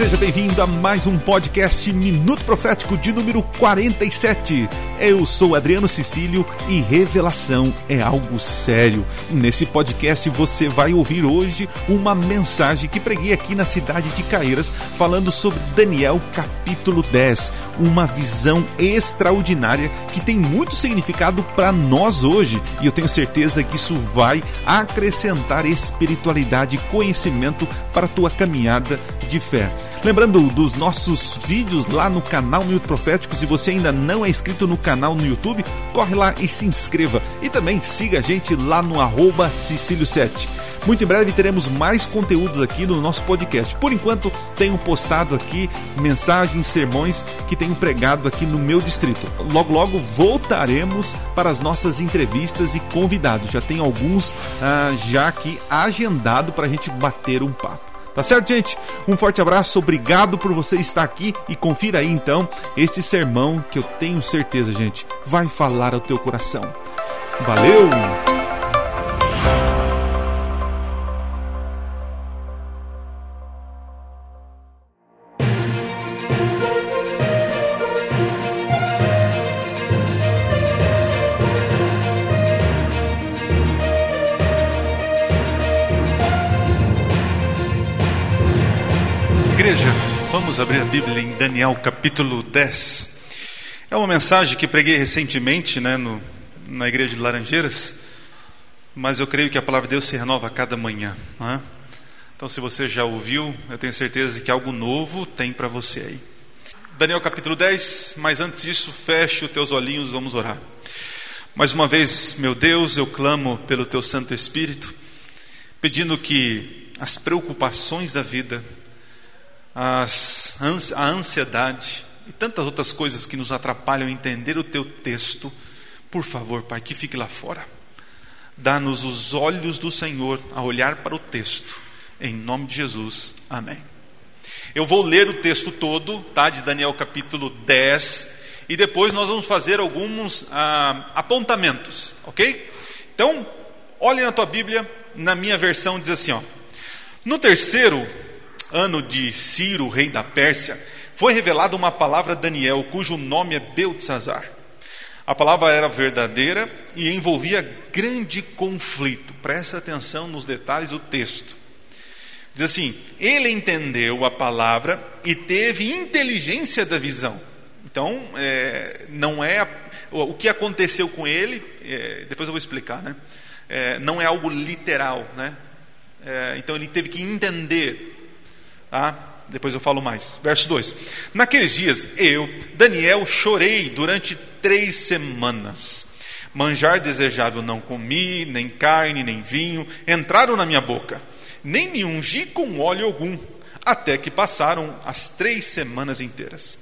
Seja bem-vindo a mais um podcast Minuto Profético de número 47. Eu sou Adriano Cecílio e revelação é algo sério. Nesse podcast você vai ouvir hoje uma mensagem que preguei aqui na cidade de Caeiras, falando sobre Daniel capítulo 10, uma visão extraordinária que tem muito significado para nós hoje, e eu tenho certeza que isso vai acrescentar espiritualidade e conhecimento para a tua caminhada de fé. Lembrando dos nossos vídeos lá no canal Minuto Profético, se você ainda não é inscrito no canal no YouTube, corre lá e se inscreva. E também siga a gente lá no arroba Cecílio7. Muito em breve teremos mais conteúdos aqui no nosso podcast. Por enquanto, tenho postado aqui mensagens, sermões que tenho pregado aqui no meu distrito. Logo, logo voltaremos para as nossas entrevistas e convidados. Já tem alguns ah, já aqui agendado para a gente bater um papo. Tá certo, gente? Um forte abraço, obrigado por você estar aqui e confira aí então este sermão que eu tenho certeza, gente, vai falar ao teu coração. Valeu! Daniel capítulo 10. É uma mensagem que preguei recentemente né, no, na igreja de Laranjeiras, mas eu creio que a palavra de Deus se renova a cada manhã. É? Então, se você já ouviu, eu tenho certeza que algo novo tem para você aí. Daniel capítulo 10, mas antes disso, feche os teus olhinhos, vamos orar. Mais uma vez, meu Deus, eu clamo pelo teu Santo Espírito, pedindo que as preocupações da vida, as, a ansiedade e tantas outras coisas que nos atrapalham a entender o teu texto, por favor, Pai, que fique lá fora. Dá-nos os olhos do Senhor a olhar para o texto, em nome de Jesus. Amém. Eu vou ler o texto todo, tá, de Daniel capítulo 10, e depois nós vamos fazer alguns ah, apontamentos, ok? Então, olhe na tua Bíblia, na minha versão diz assim: ó, no terceiro ano de Ciro, rei da Pérsia, foi revelada uma palavra a Daniel, cujo nome é Beltzazar. A palavra era verdadeira e envolvia grande conflito. Presta atenção nos detalhes do texto. Diz assim: ele entendeu a palavra e teve inteligência da visão. Então, é, não é o que aconteceu com ele. É, depois eu vou explicar, né? É, não é algo literal, né? É, então ele teve que entender Tá? Depois eu falo mais. Verso 2: Naqueles dias eu, Daniel, chorei durante três semanas. Manjar desejável não comi, nem carne, nem vinho, entraram na minha boca, nem me ungi com óleo algum, até que passaram as três semanas inteiras.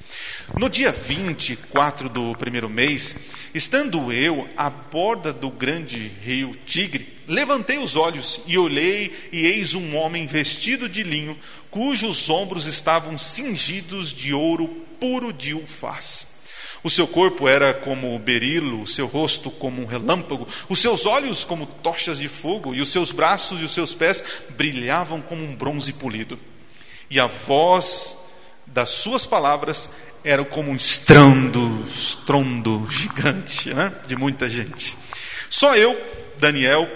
No dia 24 do primeiro mês, estando eu à borda do grande rio Tigre, levantei os olhos e olhei, e eis um homem vestido de linho, cujos ombros estavam cingidos de ouro puro de ufaz. O seu corpo era como berilo, o seu rosto como um relâmpago, os seus olhos como tochas de fogo, e os seus braços e os seus pés brilhavam como um bronze polido. E a voz das suas palavras era como um estrondo, estrondo gigante, né? de muita gente. Só eu, Daniel,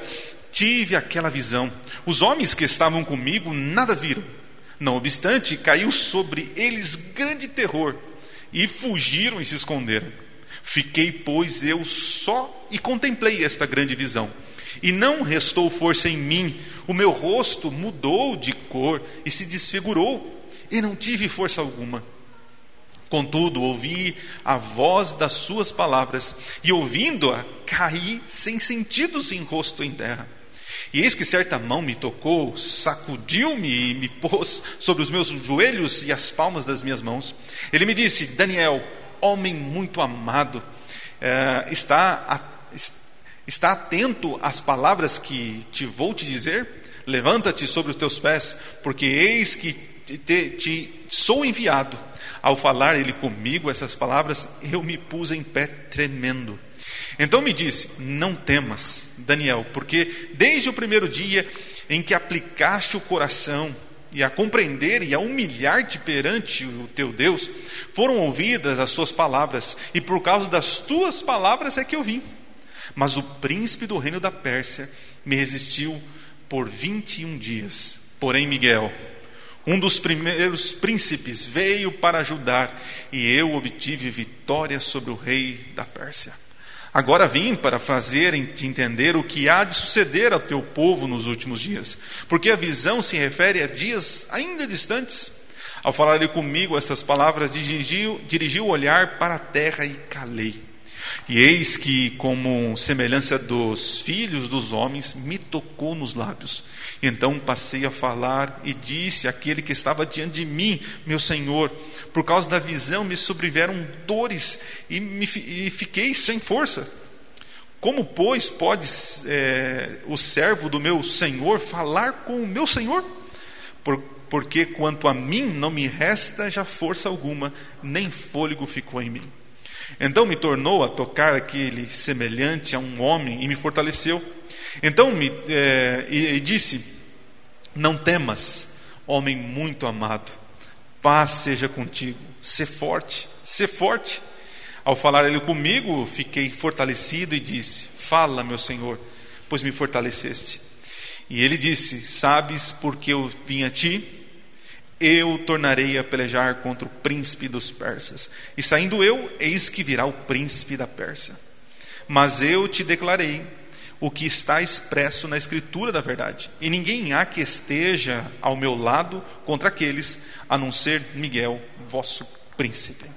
tive aquela visão. Os homens que estavam comigo nada viram não obstante, caiu sobre eles grande terror e fugiram e se esconderam. Fiquei, pois, eu só e contemplei esta grande visão. E não restou força em mim, o meu rosto mudou de cor e se desfigurou, e não tive força alguma. Contudo, ouvi a voz das suas palavras, e ouvindo-a, caí sem sentidos em rosto em terra. E eis que certa mão me tocou, sacudiu-me e me pôs sobre os meus joelhos e as palmas das minhas mãos. Ele me disse: Daniel, homem muito amado, é, está, está atento às palavras que te vou te dizer? Levanta-te sobre os teus pés, porque eis que te, te, te sou enviado. Ao falar ele comigo essas palavras, eu me pus em pé tremendo. Então me disse: Não temas, Daniel, porque desde o primeiro dia em que aplicaste o coração e a compreender e a humilhar-te perante o teu Deus, foram ouvidas as suas palavras, e por causa das tuas palavras é que eu vim. Mas o príncipe do reino da Pérsia me resistiu por 21 dias. Porém, Miguel, um dos primeiros príncipes, veio para ajudar, e eu obtive vitória sobre o rei da Pérsia. Agora vim para fazer-te entender o que há de suceder ao teu povo nos últimos dias, porque a visão se refere a dias ainda distantes. Ao falar comigo essas palavras, dirigiu, dirigiu o olhar para a terra e calei. E eis que, como semelhança dos filhos dos homens, me tocou nos lábios. Então passei a falar e disse àquele que estava diante de mim, meu Senhor, por causa da visão me sobreviveram dores e, me, e fiquei sem força. Como, pois, pode é, o servo do meu Senhor falar com o meu Senhor? Por, porque quanto a mim não me resta já força alguma, nem fôlego ficou em mim. Então me tornou a tocar aquele semelhante a um homem e me fortaleceu. Então me é, e, e disse: Não temas, homem muito amado, paz seja contigo, sê forte, sê forte. Ao falar ele comigo, fiquei fortalecido e disse: Fala, meu Senhor, pois me fortaleceste. E ele disse: Sabes porque eu vim a ti? Eu tornarei a pelejar contra o príncipe dos persas. E saindo eu, eis que virá o príncipe da Pérsia. Mas eu te declarei o que está expresso na escritura da verdade. E ninguém há que esteja ao meu lado contra aqueles, a não ser Miguel, vosso príncipe.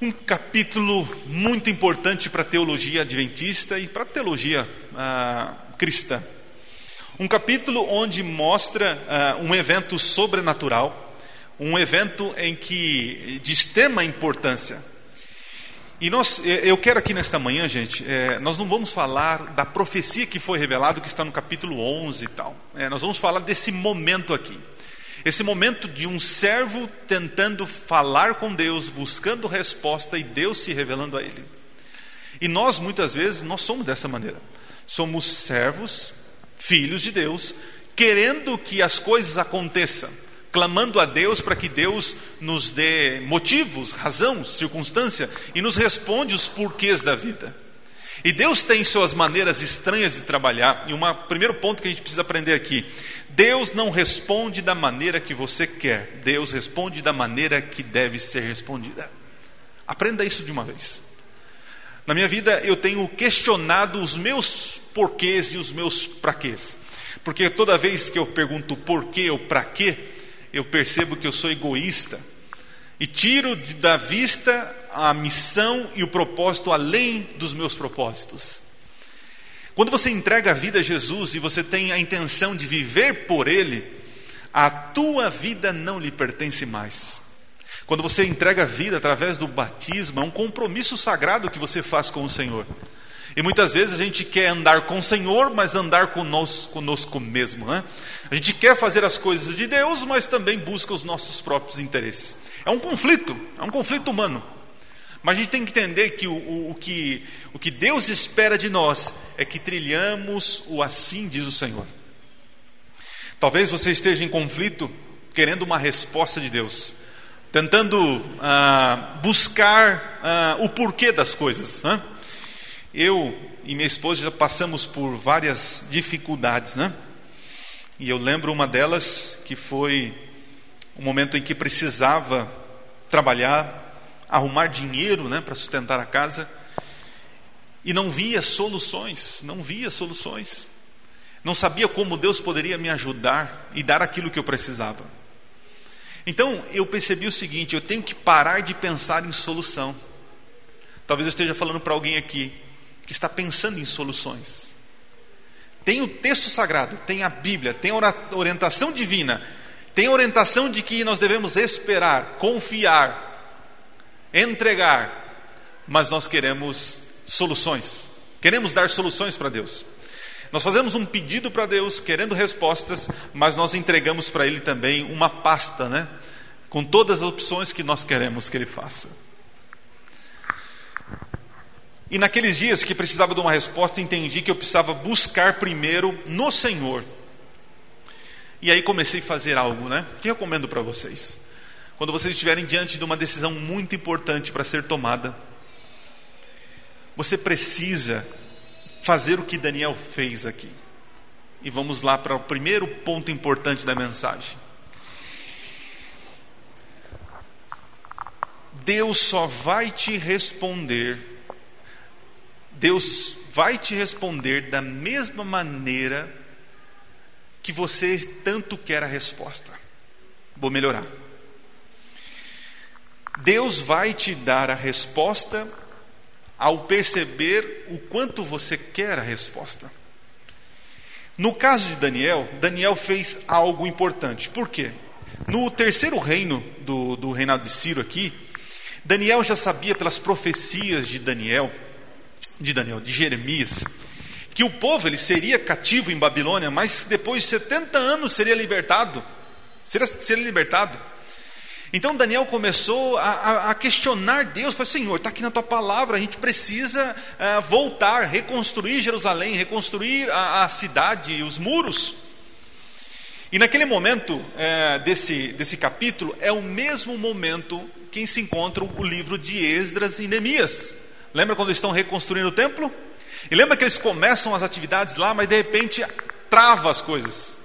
Um capítulo muito importante para a teologia adventista e para a teologia ah, cristã. Um capítulo onde mostra uh, um evento sobrenatural, um evento em que de extrema importância. E nós, eh, eu quero aqui nesta manhã, gente, é, nós não vamos falar da profecia que foi revelada, que está no capítulo 11 e tal. É, nós vamos falar desse momento aqui. Esse momento de um servo tentando falar com Deus, buscando resposta e Deus se revelando a ele. E nós, muitas vezes, nós somos dessa maneira. Somos servos filhos de Deus, querendo que as coisas aconteçam, clamando a Deus para que Deus nos dê motivos, razão, circunstância e nos responde os porquês da vida. E Deus tem suas maneiras estranhas de trabalhar, e um primeiro ponto que a gente precisa aprender aqui: Deus não responde da maneira que você quer, Deus responde da maneira que deve ser respondida. Aprenda isso de uma vez. Na minha vida eu tenho questionado os meus porquês e os meus praquês. Porque toda vez que eu pergunto porquê ou para quê, eu percebo que eu sou egoísta e tiro da vista a missão e o propósito além dos meus propósitos. Quando você entrega a vida a Jesus e você tem a intenção de viver por Ele, a tua vida não lhe pertence mais. Quando você entrega a vida através do batismo, é um compromisso sagrado que você faz com o Senhor. E muitas vezes a gente quer andar com o Senhor, mas andar conosco, conosco mesmo. Né? A gente quer fazer as coisas de Deus, mas também busca os nossos próprios interesses. É um conflito, é um conflito humano. Mas a gente tem que entender que o, o, o que o que Deus espera de nós é que trilhamos o assim diz o Senhor. Talvez você esteja em conflito, querendo uma resposta de Deus, tentando ah, buscar ah, o porquê das coisas. Né? Eu e minha esposa já passamos por várias dificuldades, né? E eu lembro uma delas que foi o um momento em que precisava trabalhar, arrumar dinheiro, né, para sustentar a casa, e não via soluções, não via soluções. Não sabia como Deus poderia me ajudar e dar aquilo que eu precisava. Então eu percebi o seguinte: eu tenho que parar de pensar em solução. Talvez eu esteja falando para alguém aqui que está pensando em soluções. Tem o texto sagrado, tem a Bíblia, tem a orientação divina, tem a orientação de que nós devemos esperar, confiar, entregar, mas nós queremos soluções, queremos dar soluções para Deus. Nós fazemos um pedido para Deus, querendo respostas, mas nós entregamos para Ele também uma pasta, né? Com todas as opções que nós queremos que Ele faça. E naqueles dias que precisava de uma resposta, entendi que eu precisava buscar primeiro no Senhor. E aí comecei a fazer algo, né? Que recomendo para vocês. Quando vocês estiverem diante de uma decisão muito importante para ser tomada, você precisa fazer o que Daniel fez aqui. E vamos lá para o primeiro ponto importante da mensagem. Deus só vai te responder, Deus vai te responder da mesma maneira que você tanto quer a resposta. Vou melhorar. Deus vai te dar a resposta ao perceber o quanto você quer a resposta. No caso de Daniel, Daniel fez algo importante. Por quê? No terceiro reino do, do reinado de Ciro aqui, Daniel já sabia pelas profecias de Daniel, de Daniel, de Jeremias, que o povo ele seria cativo em Babilônia, mas depois de 70 anos seria libertado. Seria, seria libertado. Então Daniel começou a, a, a questionar Deus, falou, Senhor, está aqui na tua palavra, a gente precisa uh, voltar, reconstruir Jerusalém, reconstruir a, a cidade, os muros. E naquele momento uh, desse, desse capítulo, é o mesmo momento que se encontra o livro de Esdras e Neemias. Lembra quando estão reconstruindo o templo? E lembra que eles começam as atividades lá, mas de repente trava as coisas.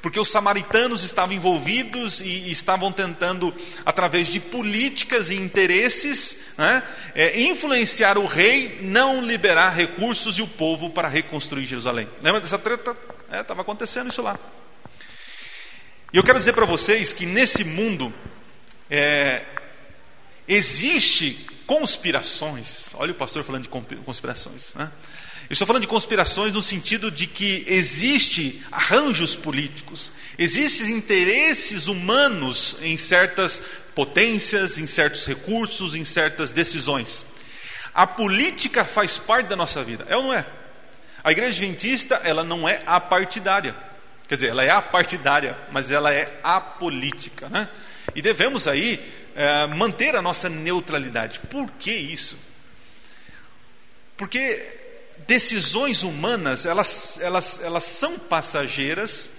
Porque os samaritanos estavam envolvidos e, estavam tentando, através de políticas e interesses, né, é, influenciar o rei, não liberar recursos e o povo para reconstruir Jerusalém. Lembra dessa treta? Estava é, acontecendo isso lá. E eu quero dizer para vocês que nesse mundo é, existe conspirações. Olha o pastor falando de conspirações. Né? Eu estou falando de conspirações no sentido de que existe arranjos políticos, existem interesses humanos em certas potências, em certos recursos, em certas decisões. A política faz parte da nossa vida, é ou não é? A igreja adventista, ela não é apartidária. Quer dizer, ela é apartidária, mas ela é apolítica. Né? E devemos aí é, manter a nossa neutralidade. Por que isso? Porque decisões humanas, elas, elas, elas são passageiras,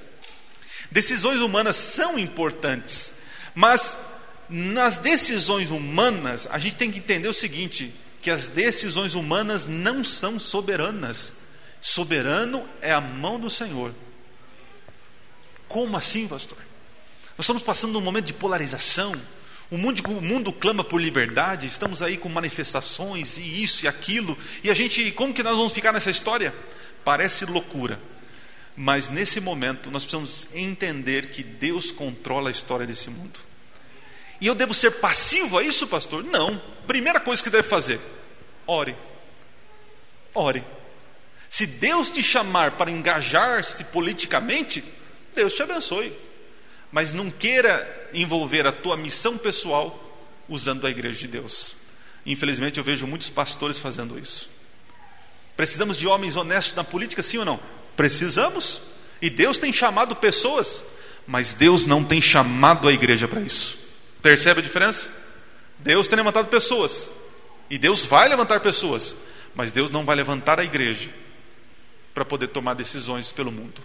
decisões humanas são importantes, mas nas decisões humanas, a gente tem que entender o seguinte: que as decisões humanas não são soberanas. Soberano é a mão do Senhor. Como assim, pastor? Nós estamos passando um momento de polarização. O mundo, o mundo clama por liberdade, estamos aí com manifestações e isso e aquilo, e a gente, como que nós vamos ficar nessa história? Parece loucura, mas nesse momento nós precisamos entender que Deus controla a história desse mundo. E eu devo ser passivo a isso, pastor? Não. Primeira coisa que deve fazer: ore. Ore. Se Deus te chamar para engajar-se politicamente, Deus te abençoe mas não queira envolver a tua missão pessoal usando a igreja de Deus. Infelizmente eu vejo muitos pastores fazendo isso. Precisamos de homens honestos na política, sim ou não? Precisamos. E Deus tem chamado pessoas, mas Deus não tem chamado a igreja para isso. Percebe a diferença? Deus tem levantado pessoas, e Deus vai levantar pessoas, mas Deus não vai levantar a igreja para poder tomar decisões pelo mundo.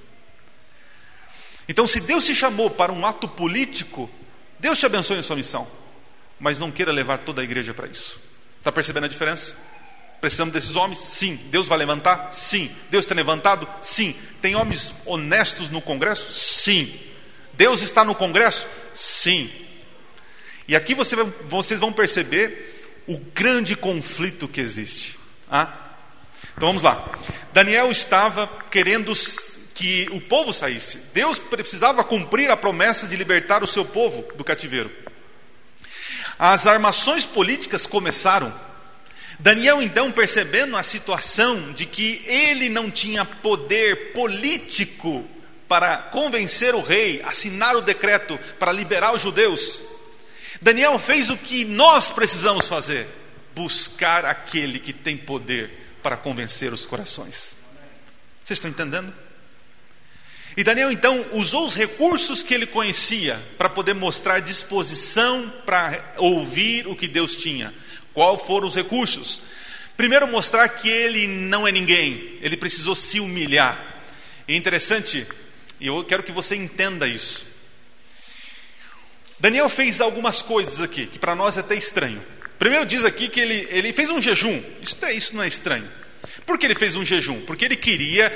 Então, se Deus te chamou para um ato político, Deus te abençoe em sua missão, mas não queira levar toda a igreja para isso. Está percebendo a diferença? Precisamos desses homens? Sim. Deus vai levantar? Sim. Deus tem levantado? Sim. Tem homens honestos no Congresso? Sim. Deus está no Congresso? Sim. E aqui você, vocês vão perceber o grande conflito que existe. Ah? Então vamos lá. Daniel estava querendo que o povo saísse. Deus precisava cumprir a promessa de libertar o seu povo do cativeiro. As armações políticas começaram. Daniel, então, percebendo a situação de que ele não tinha poder político para convencer o rei, assinar o decreto para liberar os judeus, Daniel fez o que nós precisamos fazer: buscar aquele que tem poder para convencer os corações. Vocês estão entendendo? E Daniel então usou os recursos que ele conhecia para poder mostrar disposição para ouvir o que Deus tinha. Qual foram os recursos? Primeiro, mostrar que ele não é ninguém, ele precisou se humilhar. É interessante, E eu quero que você entenda isso. Daniel fez algumas coisas aqui, que para nós é até estranho. Primeiro diz aqui que ele, ele fez um jejum. Isso, é, isso não é estranho. Por que ele fez um jejum? Porque ele queria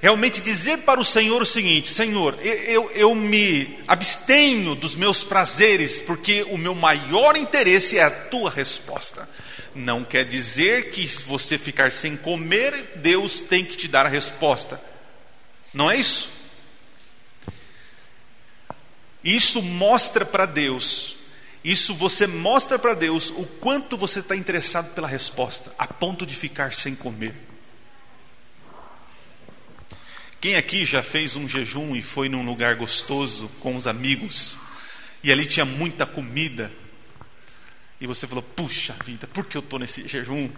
realmente dizer para o Senhor o seguinte: Senhor, eu, eu me abstenho dos meus prazeres, porque o meu maior interesse é a tua resposta. Não quer dizer que se você ficar sem comer, Deus tem que te dar a resposta. Não é isso? Isso mostra para Deus, isso você mostra para Deus o quanto você está interessado pela resposta, a ponto de ficar sem comer. Quem aqui já fez um jejum e foi num lugar gostoso com os amigos e ali tinha muita comida e você falou: puxa vida, por que eu estou nesse jejum?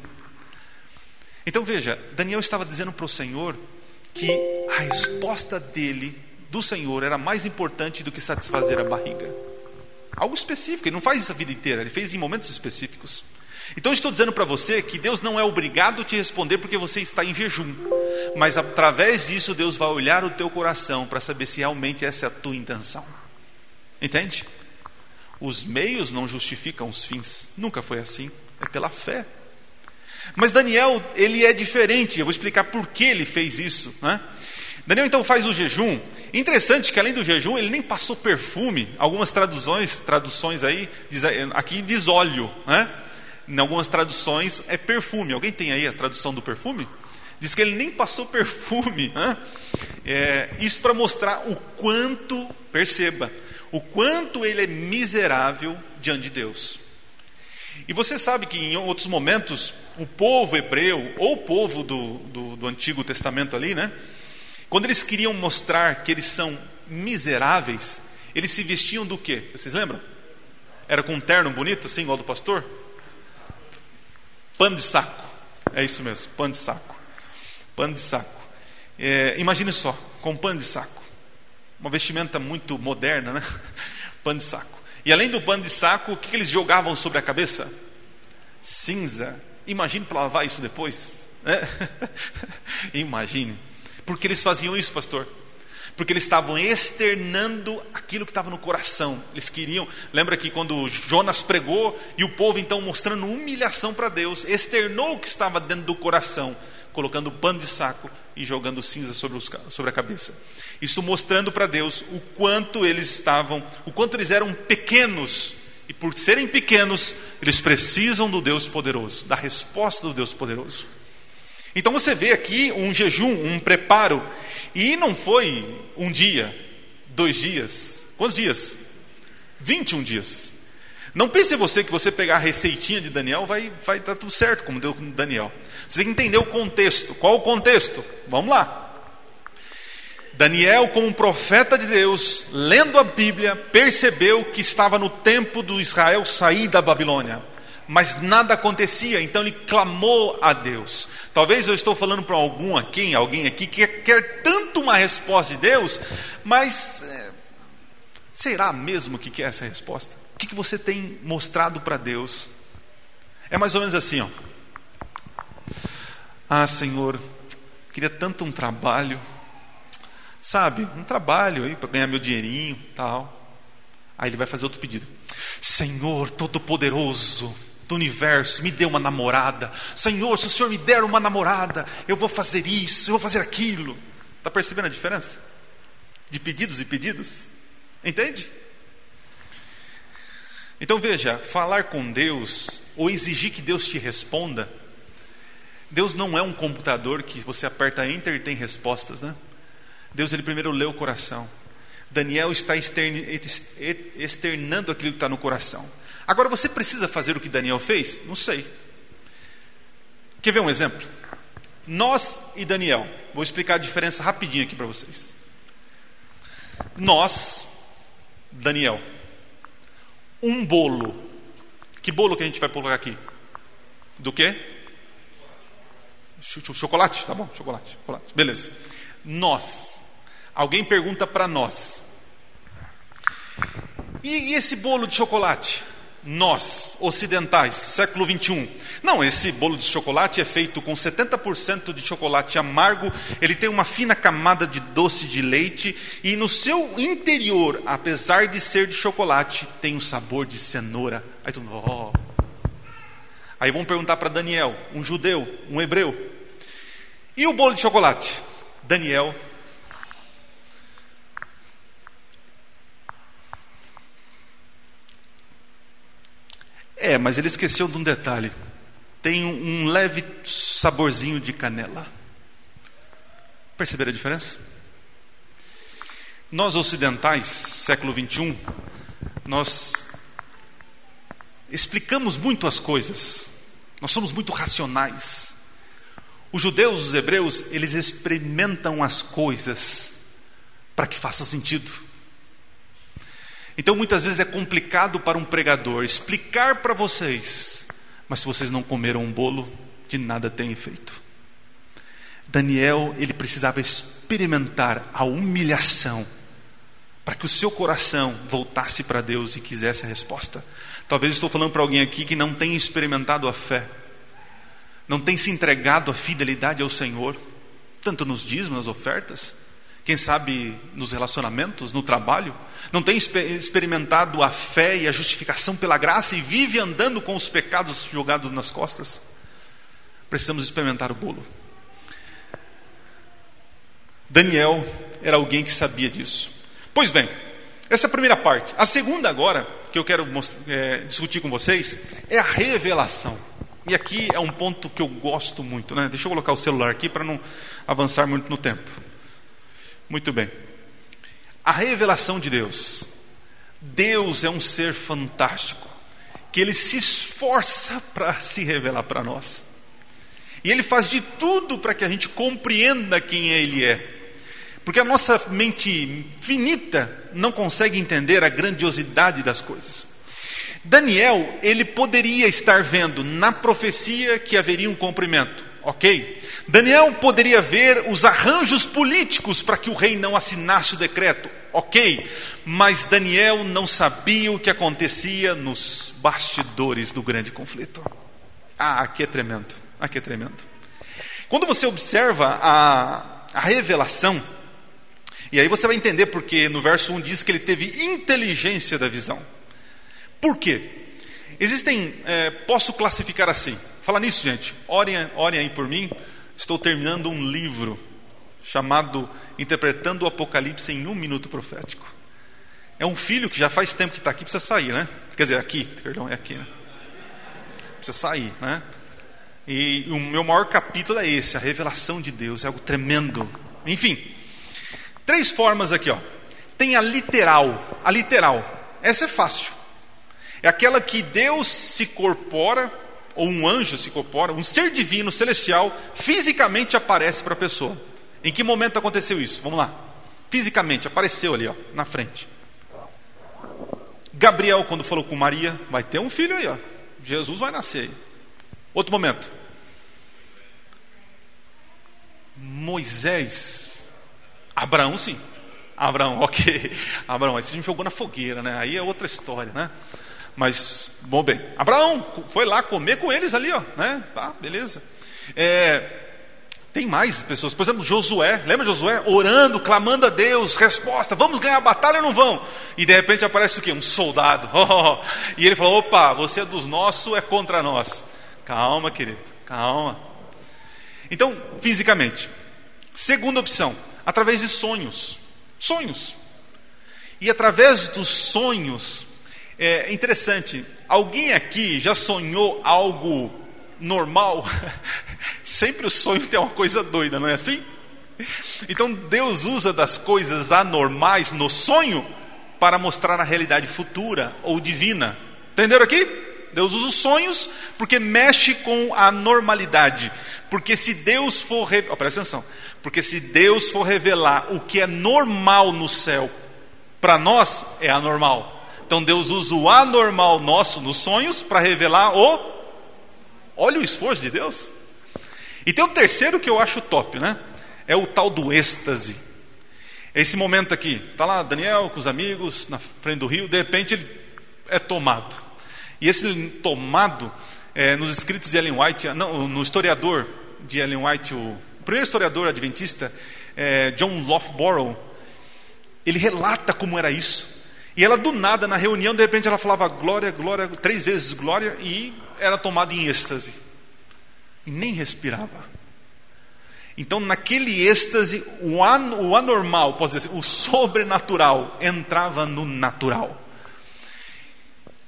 Então veja, Daniel estava dizendo para o Senhor que a resposta dele, do Senhor, era mais importante do que satisfazer a barriga. Algo específico, ele não faz isso a vida inteira, ele fez em momentos específicos. Então estou dizendo para você que Deus não é obrigado a te responder porque você está em jejum, mas através disso Deus vai olhar o teu coração para saber se realmente essa é a tua intenção. Entende? Os meios não justificam os fins. Nunca foi assim. É pela fé. Mas Daniel, ele é diferente. Eu vou explicar por que ele fez isso. Né? Daniel então faz o jejum. Interessante que além do jejum, ele nem passou perfume. Algumas traduções, traduções aí, diz, aqui diz óleo. Né? Em algumas traduções é perfume. Alguém tem aí a tradução do perfume? Diz que ele nem passou perfume. É, isso para mostrar o quanto, perceba, o quanto ele é miserável diante de Deus. E você sabe que em outros momentos, o povo hebreu, ou o povo do, do, do Antigo Testamento ali, né? Quando eles queriam mostrar que eles são miseráveis, eles se vestiam do quê? Vocês lembram? Era com um terno bonito, assim, igual do pastor? Pano de saco. É isso mesmo, pano de saco. Pano de saco. É, imagine só, com pano de saco uma vestimenta muito moderna, né? Pano de saco. E além do pano de saco, o que eles jogavam sobre a cabeça? Cinza. Imagine para lavar isso depois. Né? Imagine. Por que eles faziam isso, pastor? Porque eles estavam externando aquilo que estava no coração. Eles queriam. Lembra que quando Jonas pregou e o povo então mostrando humilhação para Deus, externou o que estava dentro do coração colocando pano de saco e jogando cinza sobre, os, sobre a cabeça. Isso mostrando para Deus o quanto eles estavam, o quanto eles eram pequenos. E por serem pequenos, eles precisam do Deus poderoso, da resposta do Deus poderoso. Então você vê aqui um jejum, um preparo. E não foi um dia, dois dias. Quantos dias? 21 dias. Não pense você que você pegar a receitinha de Daniel vai, vai dar tudo certo, como deu com Daniel. Você tem que entender o contexto. Qual o contexto? Vamos lá. Daniel, como profeta de Deus, lendo a Bíblia, percebeu que estava no tempo do Israel sair da Babilônia. Mas nada acontecia, então ele clamou a Deus. Talvez eu estou falando para algum aqui, alguém aqui que quer tanto uma resposta de Deus, mas é, será mesmo que quer essa resposta? O que, que você tem mostrado para Deus? É mais ou menos assim, ó. Ah, Senhor, queria tanto um trabalho, sabe? Um trabalho aí para ganhar meu dinheirinho, tal. Aí ele vai fazer outro pedido. Senhor Todo-Poderoso do universo, me dê uma namorada. Senhor, se o Senhor me der uma namorada, eu vou fazer isso, eu vou fazer aquilo. Está percebendo a diferença? De pedidos e pedidos? Entende? Então veja, falar com Deus ou exigir que Deus te responda Deus não é um computador que você aperta enter e tem respostas, né? Deus ele primeiro lê o coração. Daniel está externando aquilo que está no coração. Agora você precisa fazer o que Daniel fez? Não sei. Quer ver um exemplo? Nós e Daniel. Vou explicar a diferença rapidinho aqui para vocês. Nós, Daniel, um bolo. Que bolo que a gente vai colocar aqui? Do quê? Chocolate? Tá bom, chocolate, chocolate. Beleza. Nós. Alguém pergunta para nós. E, e esse bolo de chocolate? nós, ocidentais, século 21. Não, esse bolo de chocolate é feito com 70% de chocolate amargo, ele tem uma fina camada de doce de leite e no seu interior, apesar de ser de chocolate, tem um sabor de cenoura. Aí tu, oh. Aí vamos perguntar para Daniel, um judeu, um hebreu. E o bolo de chocolate? Daniel É, mas ele esqueceu de um detalhe. Tem um leve saborzinho de canela. Perceberam a diferença? Nós ocidentais, século 21, nós explicamos muito as coisas. Nós somos muito racionais. Os judeus, os hebreus, eles experimentam as coisas para que faça sentido. Então muitas vezes é complicado para um pregador explicar para vocês, mas se vocês não comeram um bolo, de nada tem efeito. Daniel, ele precisava experimentar a humilhação para que o seu coração voltasse para Deus e quisesse a resposta. Talvez estou falando para alguém aqui que não tem experimentado a fé, não tem se entregado a fidelidade ao Senhor, tanto nos dízimos, nas ofertas, quem sabe nos relacionamentos, no trabalho, não tem experimentado a fé e a justificação pela graça e vive andando com os pecados jogados nas costas? Precisamos experimentar o bolo. Daniel era alguém que sabia disso. Pois bem, essa é a primeira parte. A segunda, agora, que eu quero é, discutir com vocês, é a revelação. E aqui é um ponto que eu gosto muito. Né? Deixa eu colocar o celular aqui para não avançar muito no tempo. Muito bem. A revelação de Deus. Deus é um ser fantástico, que ele se esforça para se revelar para nós. E ele faz de tudo para que a gente compreenda quem ele é. Porque a nossa mente finita não consegue entender a grandiosidade das coisas. Daniel, ele poderia estar vendo na profecia que haveria um cumprimento ok? Daniel poderia ver os arranjos políticos para que o rei não assinasse o decreto, ok? Mas Daniel não sabia o que acontecia nos bastidores do grande conflito. Ah, aqui é tremendo, aqui é tremendo. Quando você observa a, a revelação, e aí você vai entender porque no verso 1 diz que ele teve inteligência da visão. Por quê? Existem, é, posso classificar assim, Fala nisso, gente. Orem, orem aí por mim. Estou terminando um livro chamado Interpretando o Apocalipse em um Minuto Profético. É um filho que já faz tempo que está aqui, precisa sair, né? Quer dizer, aqui, perdão, é aqui, né? Precisa sair, né? E o meu maior capítulo é esse, a revelação de Deus, é algo tremendo. Enfim, três formas aqui, ó. Tem a literal, a literal. Essa é fácil. É aquela que Deus se corpora ou um anjo se incorpora, um ser divino, celestial, fisicamente aparece para a pessoa. Em que momento aconteceu isso? Vamos lá. Fisicamente, apareceu ali, ó, na frente. Gabriel, quando falou com Maria, vai ter um filho aí, ó. Jesus vai nascer aí. Outro momento. Moisés. Abraão, sim. Abraão, ok. Abraão, aí você me jogou na fogueira, né? Aí é outra história, né? Mas, bom, bem, Abraão foi lá comer com eles ali, ó, né? Tá, beleza. É, tem mais pessoas, por exemplo, Josué, lembra Josué? Orando, clamando a Deus, resposta, vamos ganhar a batalha ou não vão? E de repente aparece o quê? Um soldado. E ele falou: opa, você é dos nossos, é contra nós. Calma, querido, calma. Então, fisicamente. Segunda opção, através de sonhos. Sonhos. E através dos sonhos, é interessante, alguém aqui já sonhou algo normal? Sempre o sonho tem uma coisa doida, não é assim? Então Deus usa das coisas anormais no sonho para mostrar a realidade futura ou divina. Entenderam aqui? Deus usa os sonhos porque mexe com a normalidade. Porque se Deus for, oh, presta atenção, porque se Deus for revelar o que é normal no céu, para nós é anormal. Então Deus usa o anormal nosso nos sonhos para revelar o. Olha o esforço de Deus. E tem o terceiro que eu acho top, né? É o tal do êxtase. Esse momento aqui, tá lá Daniel com os amigos na frente do rio, de repente ele é tomado. E esse tomado, é, nos escritos de Ellen White, não, no historiador de Ellen White, o primeiro historiador adventista, é, John Loughborough, ele relata como era isso. E ela do nada, na reunião, de repente ela falava glória, glória, três vezes glória, e era tomada em êxtase. E nem respirava. Então, naquele êxtase, o, an, o anormal, posso dizer assim, o sobrenatural entrava no natural.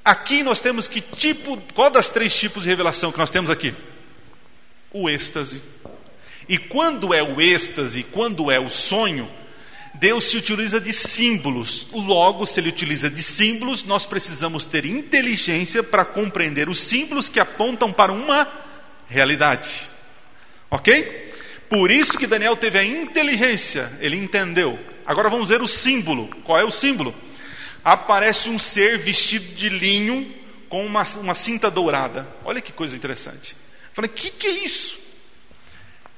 Aqui nós temos que tipo, qual das três tipos de revelação que nós temos aqui? O êxtase. E quando é o êxtase, quando é o sonho, Deus se utiliza de símbolos. Logo, se ele utiliza de símbolos, nós precisamos ter inteligência para compreender os símbolos que apontam para uma realidade. Ok? Por isso que Daniel teve a inteligência, ele entendeu. Agora vamos ver o símbolo. Qual é o símbolo? Aparece um ser vestido de linho com uma, uma cinta dourada. Olha que coisa interessante. falei, o que, que é isso?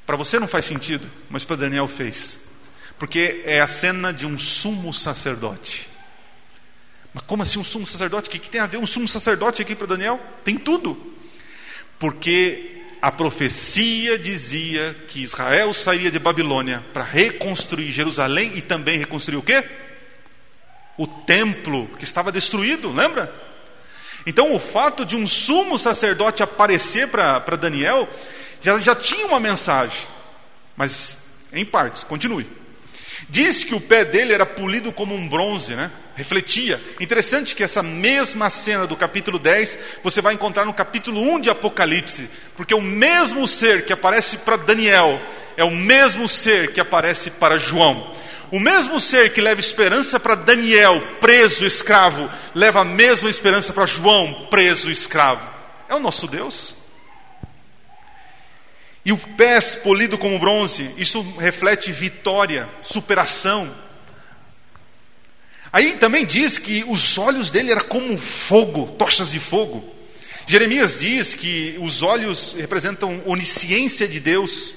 Para você não faz sentido, mas para Daniel fez. Porque é a cena de um sumo sacerdote. Mas como assim um sumo sacerdote? O que, que tem a ver um sumo sacerdote aqui para Daniel? Tem tudo. Porque a profecia dizia que Israel sairia de Babilônia para reconstruir Jerusalém e também reconstruir o quê? O templo que estava destruído, lembra? Então o fato de um sumo sacerdote aparecer para Daniel já, já tinha uma mensagem, mas em partes, continue. Diz que o pé dele era polido como um bronze, né? Refletia. Interessante que essa mesma cena do capítulo 10 você vai encontrar no capítulo 1 de Apocalipse, porque o mesmo ser que aparece para Daniel é o mesmo ser que aparece para João. O mesmo ser que leva esperança para Daniel, preso, escravo, leva a mesma esperança para João, preso, escravo. É o nosso Deus. E o pés polido como bronze, isso reflete vitória, superação. Aí também diz que os olhos dele eram como fogo, tochas de fogo. Jeremias diz que os olhos representam onisciência de Deus.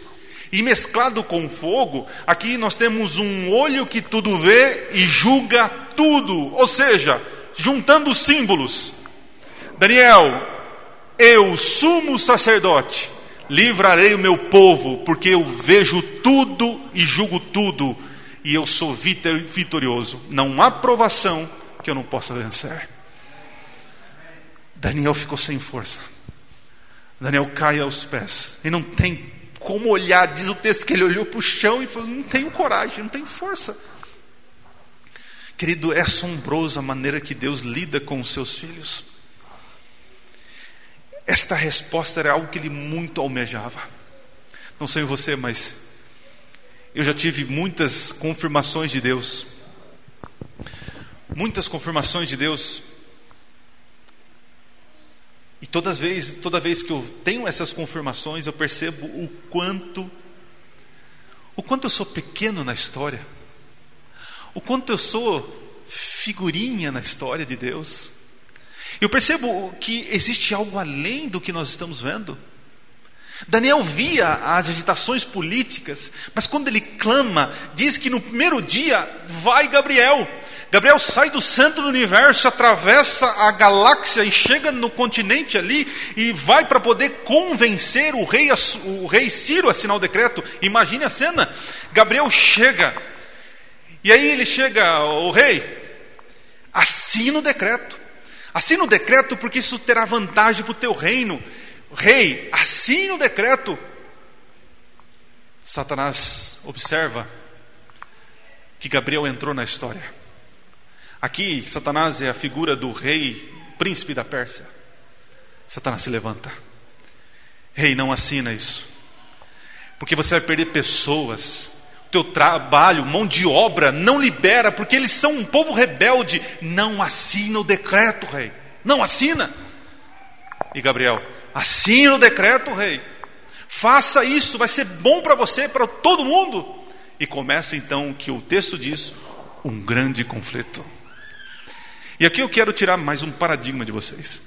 E mesclado com fogo, aqui nós temos um olho que tudo vê e julga tudo. Ou seja, juntando os símbolos. Daniel, eu, sumo sacerdote, livrarei o meu povo, porque eu vejo tudo e julgo tudo, e eu sou vitorioso. Não há provação que eu não possa vencer. Daniel ficou sem força. Daniel cai aos pés e não tem como olhar. Diz o texto que ele olhou para o chão e falou: Não tenho coragem, não tenho força. Querido, é assombroso a maneira que Deus lida com os seus filhos. Esta resposta era algo que ele muito almejava. Não sei você, mas eu já tive muitas confirmações de Deus. Muitas confirmações de Deus. E todas vez, toda vez que eu tenho essas confirmações, eu percebo o quanto o quanto eu sou pequeno na história. O quanto eu sou figurinha na história de Deus. Eu percebo que existe algo além do que nós estamos vendo. Daniel via as agitações políticas, mas quando ele clama, diz que no primeiro dia vai Gabriel. Gabriel sai do centro do universo, atravessa a galáxia e chega no continente ali e vai para poder convencer o rei, o rei Ciro a assinar o decreto. Imagine a cena. Gabriel chega, e aí ele chega, o rei, assina o decreto. Assina o decreto porque isso terá vantagem para o teu reino. Rei, assine o decreto. Satanás observa que Gabriel entrou na história. Aqui, Satanás é a figura do rei, príncipe da Pérsia. Satanás se levanta. Rei, não assina isso. Porque você vai perder pessoas teu trabalho, mão de obra, não libera, porque eles são um povo rebelde. Não assina o decreto, rei. Não assina. E Gabriel, assina o decreto, rei. Faça isso, vai ser bom para você, para todo mundo. E começa então o que o texto diz: um grande conflito. E aqui eu quero tirar mais um paradigma de vocês.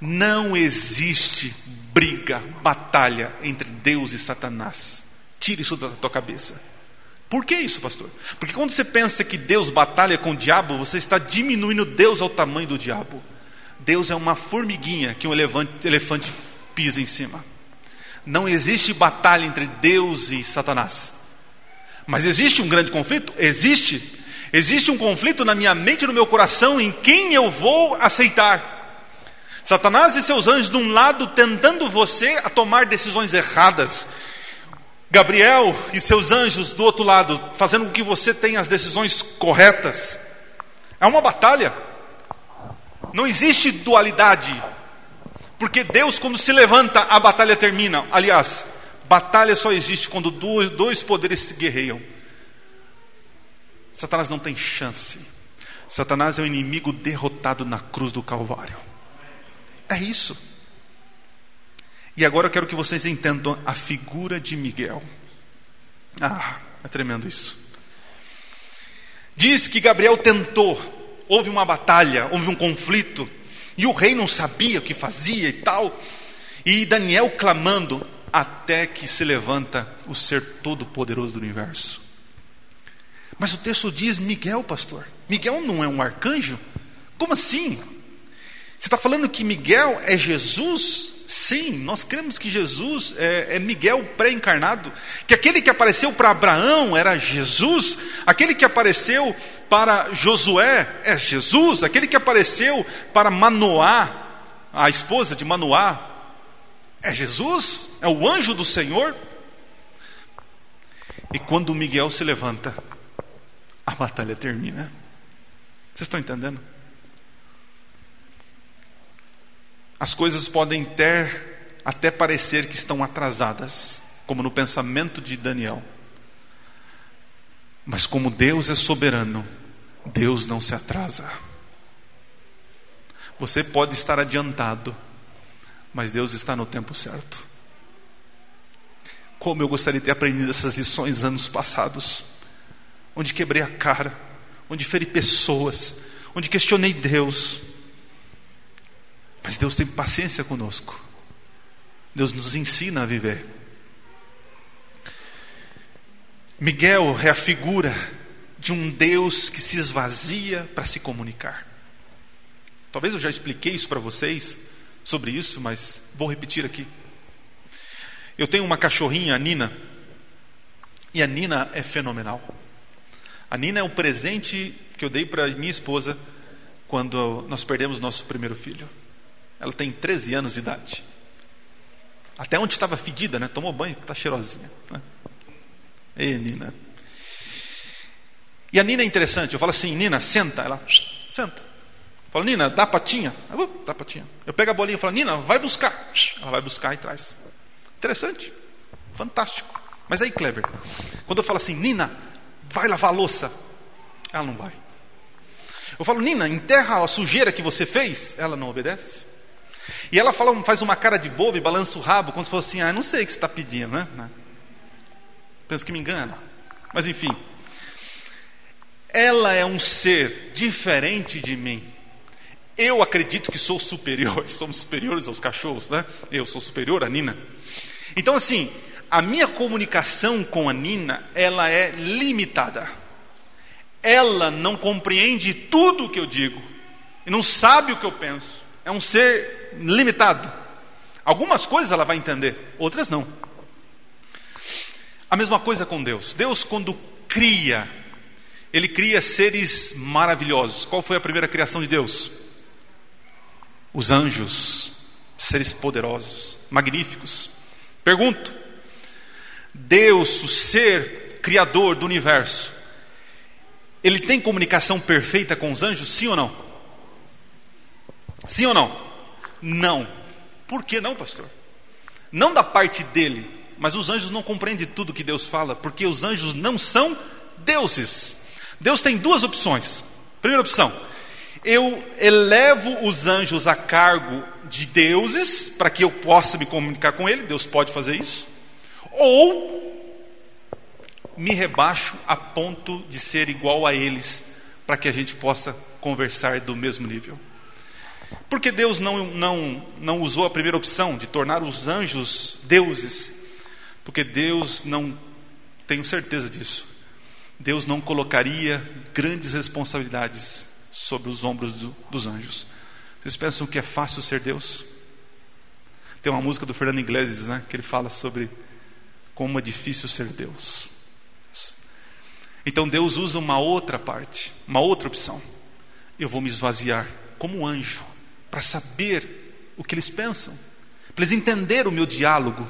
Não existe briga, batalha entre Deus e Satanás. Tire isso da tua cabeça. Por que isso, pastor? Porque quando você pensa que Deus batalha com o diabo, você está diminuindo Deus ao tamanho do diabo. Deus é uma formiguinha que um elefante, elefante pisa em cima. Não existe batalha entre Deus e Satanás. Mas existe um grande conflito? Existe. Existe um conflito na minha mente e no meu coração em quem eu vou aceitar. Satanás e seus anjos de um lado tentando você a tomar decisões erradas. Gabriel e seus anjos do outro lado fazendo com que você tenha as decisões corretas. É uma batalha. Não existe dualidade. Porque Deus, quando se levanta, a batalha termina. Aliás, batalha só existe quando dois, poderes se guerreiam. Satanás não tem chance. Satanás é o inimigo derrotado na cruz do Calvário. É isso. E agora eu quero que vocês entendam a figura de Miguel. Ah, é tremendo isso. Diz que Gabriel tentou, houve uma batalha, houve um conflito, e o rei não sabia o que fazia e tal. E Daniel clamando, até que se levanta o ser todo-poderoso do universo. Mas o texto diz Miguel, pastor. Miguel não é um arcanjo? Como assim? Você está falando que Miguel é Jesus? Sim, nós cremos que Jesus é, é Miguel pré-encarnado, que aquele que apareceu para Abraão era Jesus, aquele que apareceu para Josué é Jesus, aquele que apareceu para Manoá, a esposa de Manoá, é Jesus, é o anjo do Senhor. E quando Miguel se levanta, a batalha termina. Vocês estão entendendo? As coisas podem ter até parecer que estão atrasadas, como no pensamento de Daniel. Mas como Deus é soberano, Deus não se atrasa. Você pode estar adiantado, mas Deus está no tempo certo. Como eu gostaria de ter aprendido essas lições anos passados, onde quebrei a cara, onde feri pessoas, onde questionei Deus mas Deus tem paciência conosco. Deus nos ensina a viver. Miguel é a figura de um Deus que se esvazia para se comunicar. Talvez eu já expliquei isso para vocês sobre isso, mas vou repetir aqui. Eu tenho uma cachorrinha, a Nina, e a Nina é fenomenal. A Nina é um presente que eu dei para minha esposa quando nós perdemos nosso primeiro filho. Ela tem 13 anos de idade. Até onde estava fedida, né? Tomou banho, está cheirosinha. Né? Ei, Nina. E a Nina é interessante. Eu falo assim, Nina, senta. Ela, senta. Eu falo, Nina, dá patinha. Ela, dá patinha. Eu pego a bolinha e falo, Nina, vai buscar. Ela vai buscar e traz. Interessante. Fantástico. Mas aí, Kleber, quando eu falo assim, Nina, vai lavar a louça. Ela não vai. Eu falo, Nina, enterra a sujeira que você fez. Ela não obedece. E ela fala, faz uma cara de bobo e balança o rabo, como se fosse assim: ah, não sei o que você está pedindo, né? Penso que me engana. Mas enfim. Ela é um ser diferente de mim. Eu acredito que sou superior, somos superiores aos cachorros, né? Eu sou superior à Nina. Então, assim, a minha comunicação com a Nina, ela é limitada. Ela não compreende tudo o que eu digo, e não sabe o que eu penso. É um ser limitado. Algumas coisas ela vai entender, outras não. A mesma coisa com Deus. Deus, quando cria, Ele cria seres maravilhosos. Qual foi a primeira criação de Deus? Os anjos, seres poderosos, magníficos. Pergunto: Deus, o ser criador do universo, ele tem comunicação perfeita com os anjos? Sim ou não? Sim ou não? Não. Por que não, pastor? Não da parte dele, mas os anjos não compreendem tudo que Deus fala, porque os anjos não são deuses. Deus tem duas opções. Primeira opção, eu elevo os anjos a cargo de deuses para que eu possa me comunicar com ele, Deus pode fazer isso. Ou me rebaixo a ponto de ser igual a eles, para que a gente possa conversar do mesmo nível. Por que Deus não, não, não usou a primeira opção de tornar os anjos deuses? Porque Deus não, tenho certeza disso, Deus não colocaria grandes responsabilidades sobre os ombros do, dos anjos. Vocês pensam que é fácil ser Deus? Tem uma música do Fernando Iglesias, né, que ele fala sobre como é difícil ser Deus. Então Deus usa uma outra parte, uma outra opção. Eu vou me esvaziar como um anjo para saber o que eles pensam, para eles entenderem o meu diálogo.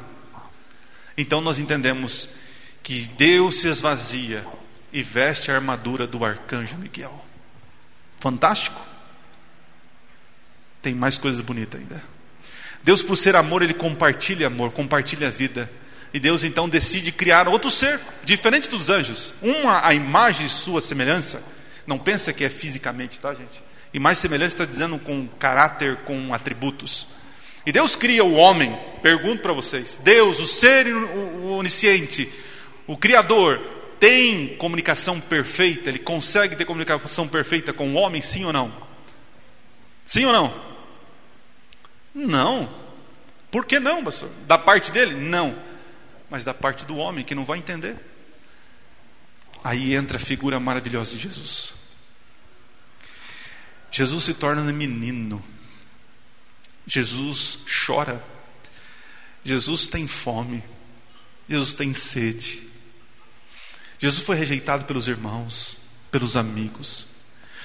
Então nós entendemos que Deus se esvazia e veste a armadura do arcanjo Miguel. Fantástico? Tem mais coisas bonitas ainda. Deus, por ser amor, ele compartilha amor, compartilha a vida. E Deus então decide criar outro ser, diferente dos anjos. Uma a imagem de sua semelhança. Não pensa que é fisicamente, tá, gente? E mais semelhança está dizendo com caráter, com atributos. E Deus cria o homem. Pergunto para vocês: Deus, o ser onisciente, o Criador, tem comunicação perfeita? Ele consegue ter comunicação perfeita com o homem, sim ou não? Sim ou não? Não. Por que não, pastor? Da parte dele? Não. Mas da parte do homem que não vai entender. Aí entra a figura maravilhosa de Jesus. Jesus se torna menino. Jesus chora. Jesus tem fome. Jesus tem sede. Jesus foi rejeitado pelos irmãos, pelos amigos.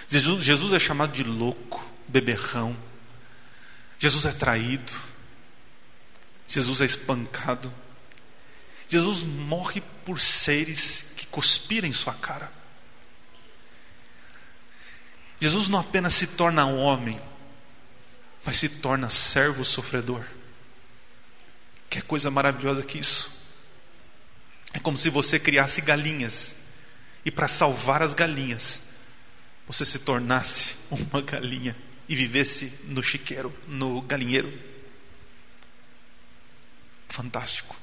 Jesus, Jesus é chamado de louco, beberrão. Jesus é traído. Jesus é espancado. Jesus morre por seres que cuspiram em sua cara. Jesus não apenas se torna homem, mas se torna servo sofredor. Que coisa maravilhosa que isso. É como se você criasse galinhas e para salvar as galinhas, você se tornasse uma galinha e vivesse no chiqueiro, no galinheiro. Fantástico.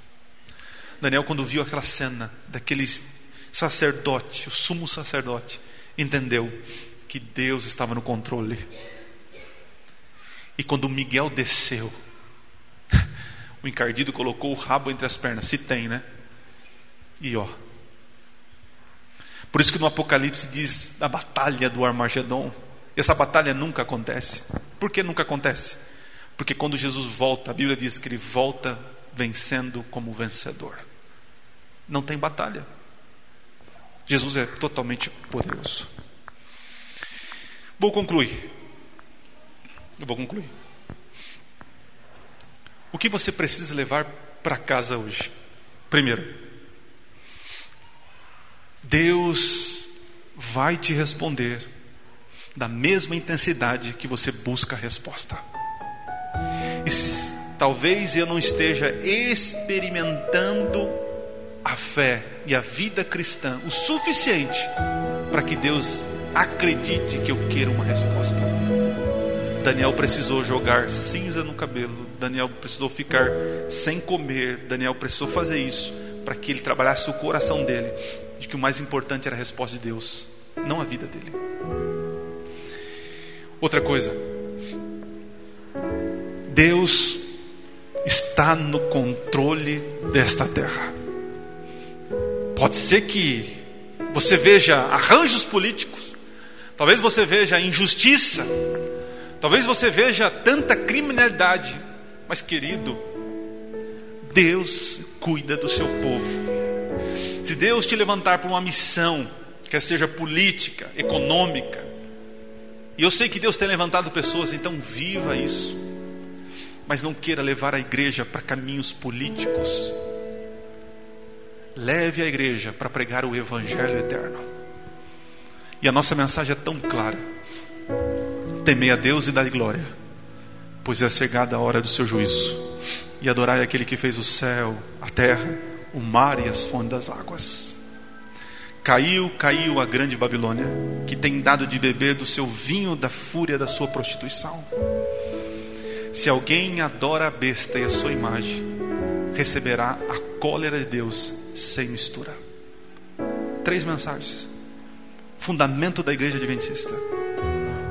Daniel, quando viu aquela cena daquele sacerdote, o sumo sacerdote, entendeu que Deus estava no controle. E quando Miguel desceu, o encardido colocou o rabo entre as pernas, se tem, né? E ó. Por isso que no Apocalipse diz a batalha do Armagedon. Essa batalha nunca acontece. Por que nunca acontece? Porque quando Jesus volta, a Bíblia diz que ele volta vencendo como vencedor. Não tem batalha. Jesus é totalmente poderoso. Vou concluir. Eu vou concluir. O que você precisa levar para casa hoje? Primeiro, Deus vai te responder da mesma intensidade que você busca a resposta. E talvez eu não esteja experimentando a fé e a vida cristã o suficiente para que Deus acredite que eu quero uma resposta. Daniel precisou jogar cinza no cabelo, Daniel precisou ficar sem comer, Daniel precisou fazer isso para que ele trabalhasse o coração dele, de que o mais importante era a resposta de Deus, não a vida dele. Outra coisa, Deus está no controle desta terra. Pode ser que você veja arranjos políticos, Talvez você veja injustiça, talvez você veja tanta criminalidade, mas querido, Deus cuida do seu povo. Se Deus te levantar para uma missão, quer seja política, econômica, e eu sei que Deus tem levantado pessoas, então viva isso. Mas não queira levar a igreja para caminhos políticos. Leve a igreja para pregar o evangelho eterno. E a nossa mensagem é tão clara: temei a Deus e dai glória, pois é chegada a hora do seu juízo, e adorai aquele que fez o céu, a terra, o mar e as fontes das águas. Caiu, caiu a grande Babilônia, que tem dado de beber do seu vinho da fúria da sua prostituição. Se alguém adora a besta e a sua imagem, receberá a cólera de Deus sem mistura. Três mensagens fundamento da igreja adventista.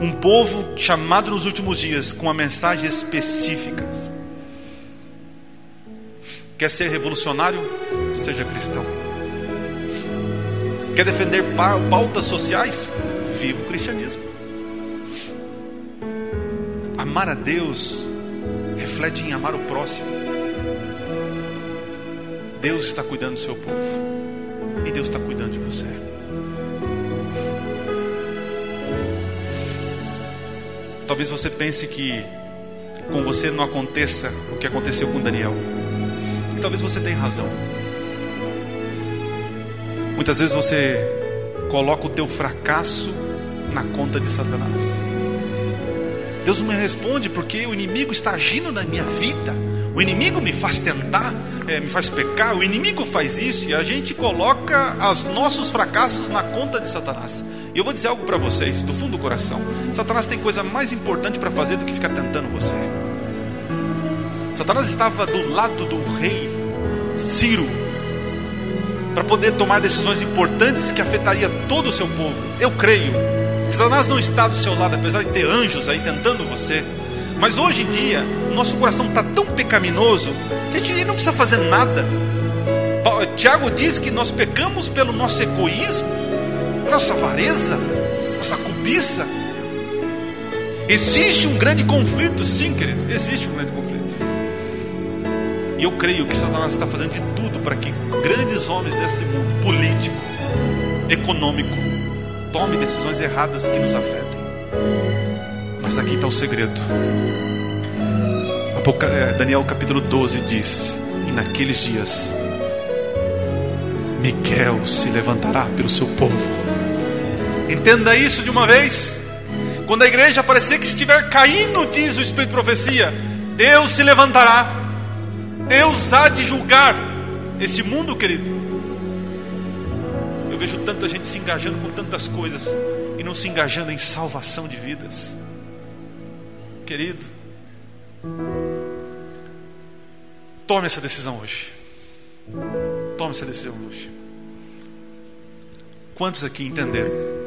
Um povo chamado nos últimos dias com uma mensagem específica. Quer ser revolucionário? Seja cristão. Quer defender pautas sociais? Viva o cristianismo. Amar a Deus reflete em amar o próximo. Deus está cuidando do seu povo. E Deus está cuidando de você. Talvez você pense que com você não aconteça o que aconteceu com Daniel. E talvez você tenha razão. Muitas vezes você coloca o teu fracasso na conta de Satanás. Deus não me responde porque o inimigo está agindo na minha vida. O inimigo me faz tentar, é, me faz pecar. O inimigo faz isso e a gente coloca os nossos fracassos na conta de Satanás. E eu vou dizer algo para vocês, do fundo do coração: Satanás tem coisa mais importante para fazer do que ficar tentando você. Satanás estava do lado do rei Ciro para poder tomar decisões importantes que afetaria todo o seu povo. Eu creio Satanás não está do seu lado, apesar de ter anjos aí tentando você. Mas hoje em dia, nosso coração está tão pecaminoso que a gente não precisa fazer nada. Tiago diz que nós pecamos pelo nosso egoísmo, nossa avareza, nossa cobiça. Existe um grande conflito, sim, querido, existe um grande conflito. E eu creio que Satanás está fazendo de tudo para que grandes homens desse mundo, político, econômico, tome decisões erradas que nos afetem. Mas aqui está o segredo. É, Daniel capítulo 12 diz: E naqueles dias, Miguel se levantará pelo seu povo. Entenda isso de uma vez. Quando a igreja parecer que estiver caindo, diz o Espírito de profecia, Deus se levantará. Deus há de julgar esse mundo, querido vejo tanta gente se engajando com tantas coisas e não se engajando em salvação de vidas. Querido, tome essa decisão hoje. Tome essa decisão hoje. Quantos aqui entenderam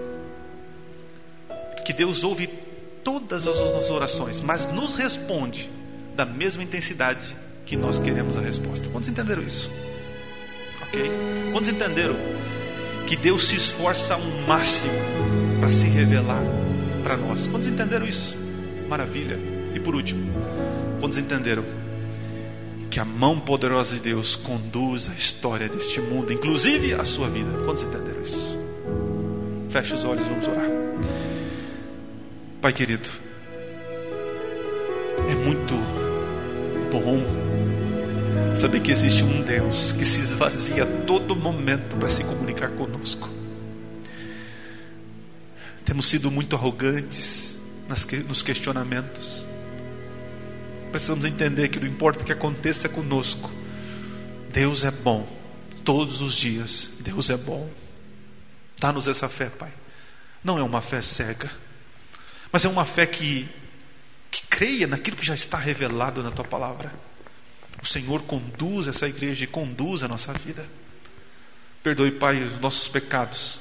que Deus ouve todas as nossas orações, mas nos responde da mesma intensidade que nós queremos a resposta? Quantos entenderam isso? Ok? Quantos entenderam que Deus se esforça ao máximo para se revelar para nós. Quantos entenderam isso? Maravilha. E por último, quantos entenderam que a mão poderosa de Deus conduz a história deste mundo, inclusive a sua vida? Quantos entenderam isso? Feche os olhos, vamos orar. Pai querido, é muito bom Saber que existe um Deus que se esvazia a todo momento para se comunicar conosco. Temos sido muito arrogantes nos questionamentos. Precisamos entender que não importa o que aconteça conosco, Deus é bom. Todos os dias, Deus é bom. Dá-nos essa fé, Pai. Não é uma fé cega, mas é uma fé que, que creia naquilo que já está revelado na Tua palavra. O Senhor conduz essa igreja e conduz a nossa vida. Perdoe, Pai, os nossos pecados.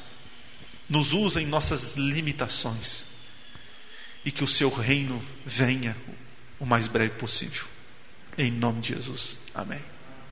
Nos usa em nossas limitações. E que o seu reino venha o mais breve possível. Em nome de Jesus. Amém.